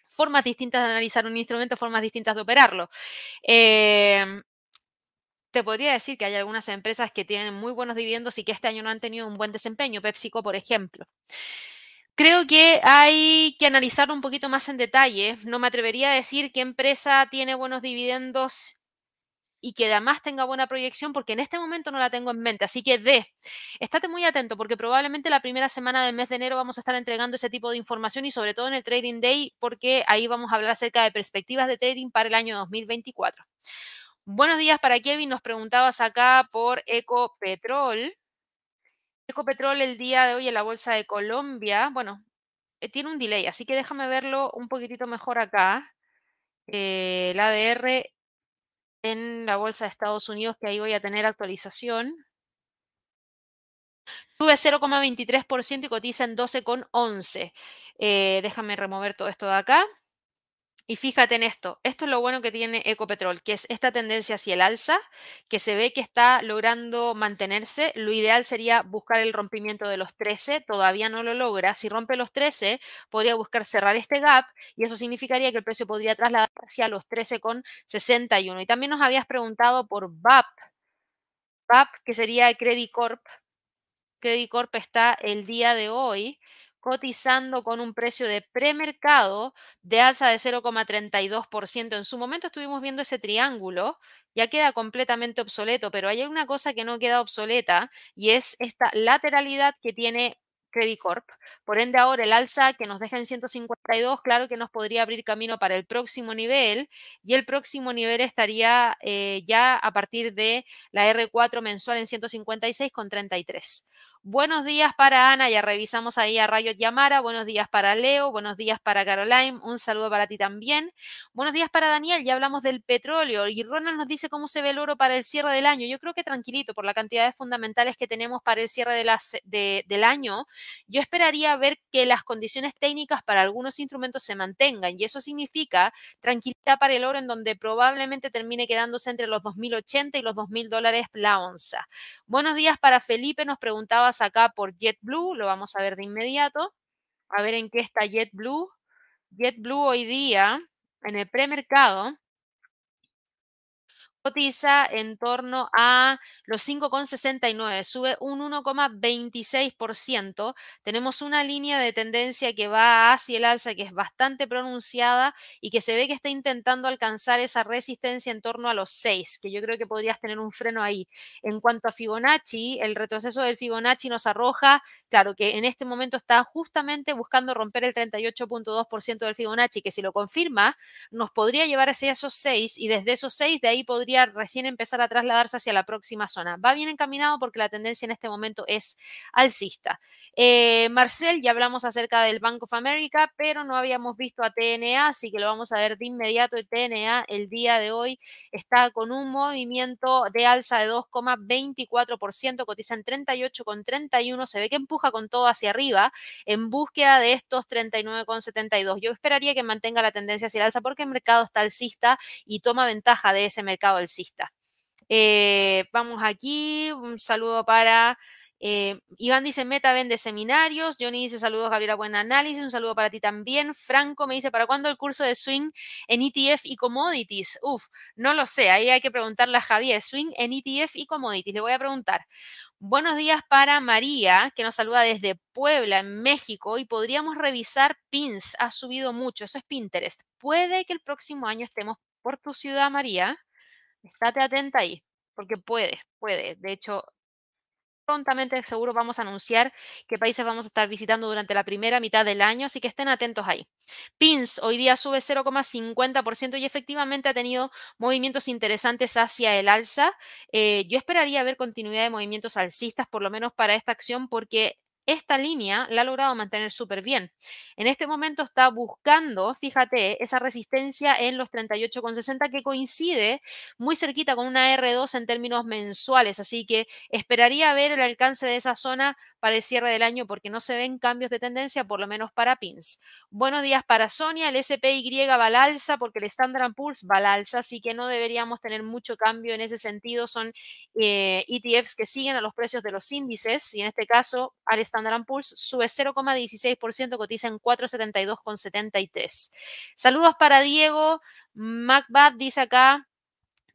formas distintas de analizar un instrumento, formas distintas de operarlo. Em, te podría decir que hay algunas empresas que tienen muy buenos dividendos y que este año no han tenido un buen desempeño, PepsiCo, por ejemplo. Creo que hay que analizar un poquito más en detalle. No me atrevería a decir qué empresa tiene buenos dividendos y que además tenga buena proyección porque en este momento no la tengo en mente. Así que D, estate muy atento porque probablemente la primera semana del mes de enero vamos a estar entregando ese tipo de información y sobre todo en el Trading Day porque ahí vamos a hablar acerca de perspectivas de trading para el año 2024. Buenos días para Kevin, nos preguntabas acá por Ecopetrol. Ecopetrol el día de hoy en la Bolsa de Colombia, bueno, eh, tiene un delay, así que déjame verlo un poquitito mejor acá. Eh, el ADR en la bolsa de Estados Unidos, que ahí voy a tener actualización. Sube 0,23% y cotiza en 12,11. Eh, déjame remover todo esto de acá. Y fíjate en esto, esto es lo bueno que tiene Ecopetrol, que es esta tendencia hacia el alza, que se ve que está logrando mantenerse. Lo ideal sería buscar el rompimiento de los 13, todavía no lo logra. Si rompe los 13, podría buscar cerrar este gap y eso significaría que el precio podría trasladar hacia los 13,61. Y también nos habías preguntado por VAP, VAP que sería Credit Corp. Credit Corp está el día de hoy cotizando con un precio de premercado de alza de 0,32%. En su momento estuvimos viendo ese triángulo, ya queda completamente obsoleto, pero hay una cosa que no queda obsoleta y es esta lateralidad que tiene Credit Corp. Por ende, ahora el alza que nos deja en 152, claro que nos podría abrir camino para el próximo nivel y el próximo nivel estaría eh, ya a partir de la R4 mensual en 156,33. Buenos días para Ana, ya revisamos ahí a Rayo Yamara. Buenos días para Leo, buenos días para Caroline, un saludo para ti también. Buenos días para Daniel, ya hablamos del petróleo y Ronald nos dice cómo se ve el oro para el cierre del año. Yo creo que tranquilito por la cantidad de fundamentales que tenemos para el cierre de del año. Yo esperaría ver que las condiciones técnicas para algunos instrumentos se mantengan y eso significa tranquilidad para el oro en donde probablemente termine quedándose entre los 2.080 y los 2.000 dólares la onza. Buenos días para Felipe, nos preguntaba acá por JetBlue, lo vamos a ver de inmediato. A ver en qué está JetBlue. JetBlue hoy día en el premercado cotiza en torno a los 5,69, sube un 1,26%. Tenemos una línea de tendencia que va hacia el alza, que es bastante pronunciada y que se ve que está intentando alcanzar esa resistencia en torno a los 6, que yo creo que podrías tener un freno ahí. En cuanto a Fibonacci, el retroceso del Fibonacci nos arroja, claro, que en este momento está justamente buscando romper el 38.2% del Fibonacci, que si lo confirma, nos podría llevar hacia esos 6 y desde esos 6 de ahí podría recién empezar a trasladarse hacia la próxima zona. Va bien encaminado porque la tendencia en este momento es alcista. Eh, Marcel, ya hablamos acerca del Bank of America, pero no habíamos visto a TNA, así que lo vamos a ver de inmediato. El TNA el día de hoy está con un movimiento de alza de 2,24%, cotiza en 38,31, se ve que empuja con todo hacia arriba en búsqueda de estos 39,72. Yo esperaría que mantenga la tendencia hacia el alza porque el mercado está alcista y toma ventaja de ese mercado alcista. Eh, vamos aquí, un saludo para eh, Iván dice, Meta vende seminarios. Johnny dice, saludos, Gabriela, buen análisis. Un saludo para ti también. Franco me dice, ¿para cuándo el curso de swing en ETF y commodities? Uf, no lo sé. Ahí hay que preguntarle a Javier. Swing en ETF y commodities. Le voy a preguntar. Buenos días para María, que nos saluda desde Puebla, en México. Y podríamos revisar pins. Ha subido mucho. Eso es Pinterest. Puede que el próximo año estemos por tu ciudad, María. Estate atenta ahí, porque puede, puede. De hecho, prontamente seguro vamos a anunciar qué países vamos a estar visitando durante la primera mitad del año, así que estén atentos ahí. PINS hoy día sube 0,50% y efectivamente ha tenido movimientos interesantes hacia el alza. Eh, yo esperaría ver continuidad de movimientos alcistas, por lo menos para esta acción, porque esta línea la ha logrado mantener súper bien. En este momento está buscando, fíjate, esa resistencia en los 38,60 que coincide muy cerquita con una R2 en términos mensuales. Así que esperaría ver el alcance de esa zona para el cierre del año porque no se ven cambios de tendencia, por lo menos para pins. Buenos días para Sonia, el SPY va al alza porque el Standard Poor's va al alza, así que no deberíamos tener mucho cambio en ese sentido. Son ETFs eh, e que siguen a los precios de los índices y en este caso al Standard Poor's sube 0,16%, cotiza en 472,73. Saludos para Diego. Macbeth dice acá,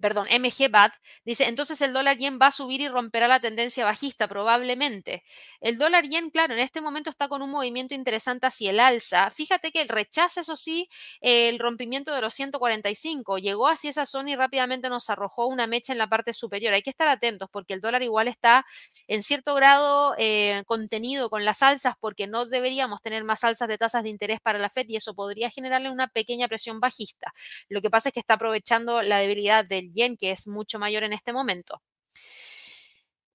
perdón, MG BAT, dice, entonces el dólar yen va a subir y romperá la tendencia bajista, probablemente. El dólar yen, claro, en este momento está con un movimiento interesante hacia el alza. Fíjate que rechaza, eso sí, el rompimiento de los 145. Llegó hacia esa zona y rápidamente nos arrojó una mecha en la parte superior. Hay que estar atentos porque el dólar igual está en cierto grado eh, contenido con las alzas porque no deberíamos tener más alzas de tasas de interés para la Fed y eso podría generarle una pequeña presión bajista. Lo que pasa es que está aprovechando la debilidad del yen, que es mucho mayor en este momento.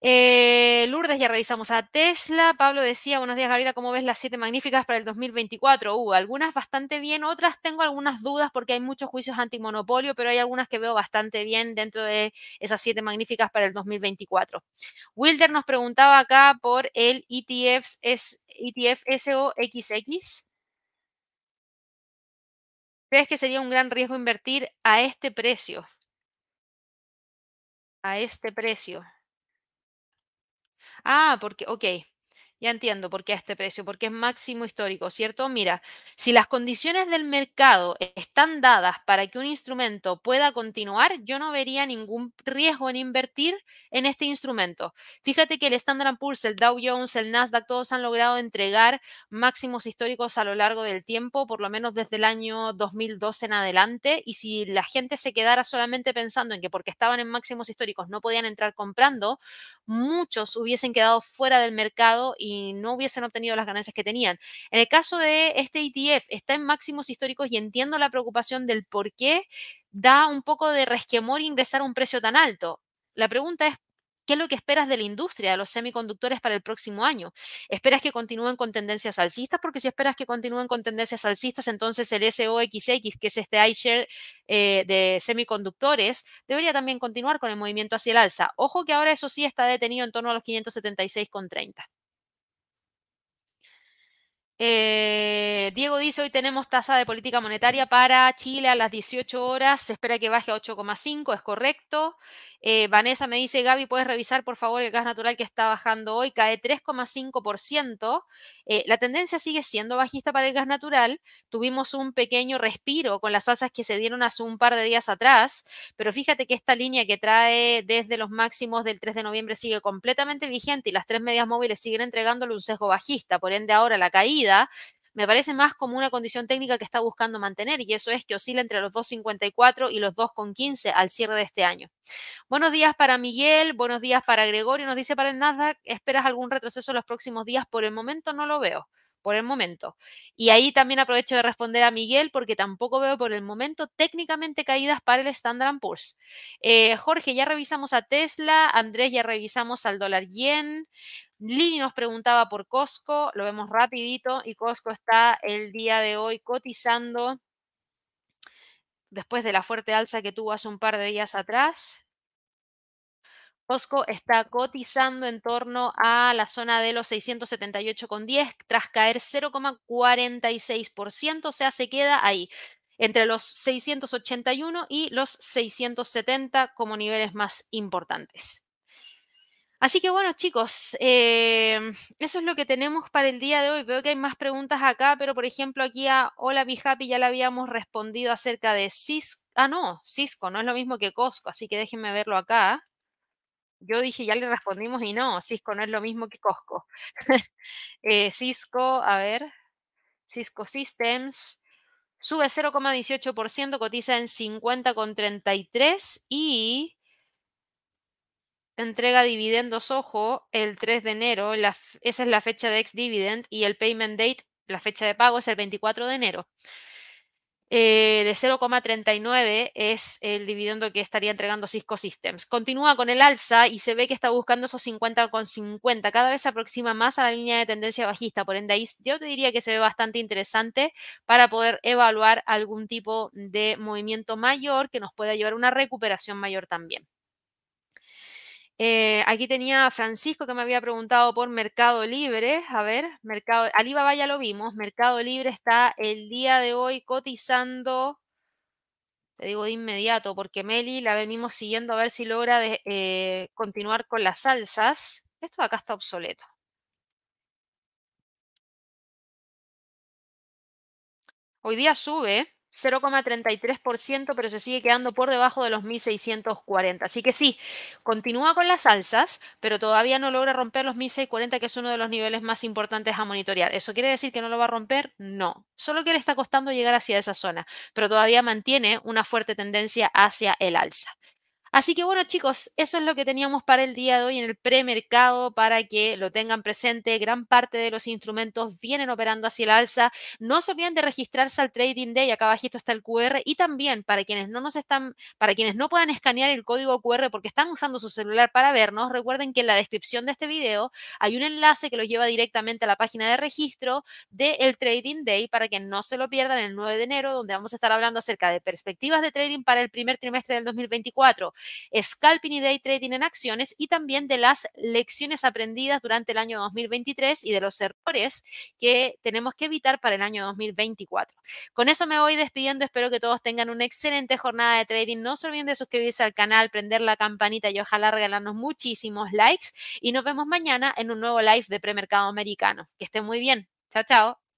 Eh, Lourdes, ya revisamos a Tesla. Pablo decía, buenos días Gabriela, ¿cómo ves las siete magníficas para el 2024? Uh, algunas bastante bien, otras tengo algunas dudas porque hay muchos juicios antimonopolio, pero hay algunas que veo bastante bien dentro de esas siete magníficas para el 2024. Wilder nos preguntaba acá por el ETF, ETF SOXX. ¿Crees que sería un gran riesgo invertir a este precio? A este precio. Ah, porque, ok. Ya entiendo por qué a este precio, porque es máximo histórico, ¿cierto? Mira, si las condiciones del mercado están dadas para que un instrumento pueda continuar, yo no vería ningún riesgo en invertir en este instrumento. Fíjate que el Standard Poor's, el Dow Jones, el Nasdaq, todos han logrado entregar máximos históricos a lo largo del tiempo, por lo menos desde el año 2012 en adelante. Y si la gente se quedara solamente pensando en que porque estaban en máximos históricos no podían entrar comprando, muchos hubiesen quedado fuera del mercado y no hubiesen obtenido las ganancias que tenían. En el caso de este ETF, está en máximos históricos y entiendo la preocupación del por qué da un poco de resquemor ingresar a un precio tan alto. La pregunta es, ¿Qué es lo que esperas de la industria de los semiconductores para el próximo año? ¿Esperas que continúen con tendencias alcistas? Porque si esperas que continúen con tendencias alcistas, entonces el SOXX, que es este iShare eh, de semiconductores, debería también continuar con el movimiento hacia el alza. Ojo que ahora eso sí está detenido en torno a los 576,30. Eh, Diego dice, hoy tenemos tasa de política monetaria para Chile a las 18 horas, se espera que baje a 8,5, es correcto. Eh, Vanessa me dice, Gaby, ¿puedes revisar por favor el gas natural que está bajando hoy? Cae 3,5%. Eh, la tendencia sigue siendo bajista para el gas natural. Tuvimos un pequeño respiro con las alzas que se dieron hace un par de días atrás, pero fíjate que esta línea que trae desde los máximos del 3 de noviembre sigue completamente vigente y las tres medias móviles siguen entregándole un sesgo bajista. Por ende, ahora la caída me parece más como una condición técnica que está buscando mantener y eso es que oscila entre los 2.54 y los 2.15 al cierre de este año. Buenos días para Miguel, buenos días para Gregorio, nos dice para el Nasdaq, ¿esperas algún retroceso en los próximos días? Por el momento no lo veo por el momento. Y ahí también aprovecho de responder a Miguel porque tampoco veo por el momento técnicamente caídas para el Standard Poor's. Eh, Jorge, ya revisamos a Tesla, Andrés, ya revisamos al dólar yen. Lini nos preguntaba por Costco, lo vemos rapidito y Costco está el día de hoy cotizando después de la fuerte alza que tuvo hace un par de días atrás. Costco está cotizando en torno a la zona de los 678,10 tras caer 0,46%, o sea, se queda ahí entre los 681 y los 670 como niveles más importantes. Así que bueno, chicos, em, eso es lo que tenemos para el día de hoy. Veo que hay más preguntas acá, pero por ejemplo aquí a Hola Be ya le habíamos respondido acerca de Cisco. Ah, no, Cisco, no es lo mismo que Costco, así que déjenme verlo acá. Yo dije, ya le respondimos y no, Cisco no es lo mismo que Costco. Eh, Cisco, a ver, Cisco Systems sube 0,18%, cotiza en 50,33 y entrega dividendos, ojo, el 3 de enero, esa es la fecha de ex-dividend y el payment date, la fecha de pago es el 24 de enero. Eh, de 0,39 es el dividendo que estaría entregando Cisco Systems. Continúa con el alza y se ve que está buscando esos 50,50. Cada vez se aproxima más a la línea de tendencia bajista. Por ende, ahí yo te diría que se ve bastante interesante para poder evaluar algún tipo de movimiento mayor que nos pueda llevar a una recuperación mayor también. Eh, aquí tenía Francisco que me había preguntado por Mercado Libre. A ver, Mercado, Alibaba ya lo vimos. Mercado Libre está el día de hoy cotizando, te digo de inmediato, porque Meli la venimos siguiendo a ver si logra eh, continuar con las salsas. Esto acá está obsoleto. Hoy día sube, 0,33%, pero se sigue quedando por debajo de los 1.640. Así que sí, continúa con las alzas, pero todavía no logra romper los 1.640, que es uno de los niveles más importantes a monitorear. ¿Eso quiere decir que no lo va a romper? No. Solo que le está costando llegar hacia esa zona, pero todavía mantiene una fuerte tendencia hacia el alza. Así que bueno chicos, eso es lo que teníamos para el día de hoy en el premercado para que lo tengan presente. Gran parte de los instrumentos vienen operando hacia el alza. No se olviden de registrarse al Trading Day, acá abajito está el QR y también para quienes no nos están, para quienes no puedan escanear el código QR porque están usando su celular para vernos, recuerden que en la descripción de este video hay un enlace que los lleva directamente a la página de registro del Trading Day para que no se lo pierdan el 9 de enero, donde vamos a estar hablando acerca de perspectivas de trading para el primer trimestre del 2024 scalping y day trading en acciones y también de las lecciones aprendidas durante el año 2023 y de los errores que tenemos que evitar para el año 2024. Con eso me voy despidiendo, espero que todos tengan una excelente jornada de trading. No se olviden de suscribirse al canal, prender la campanita y ojalá regalarnos muchísimos likes y nos vemos mañana en un nuevo live de premercado americano. Que estén muy bien. Chao, chao.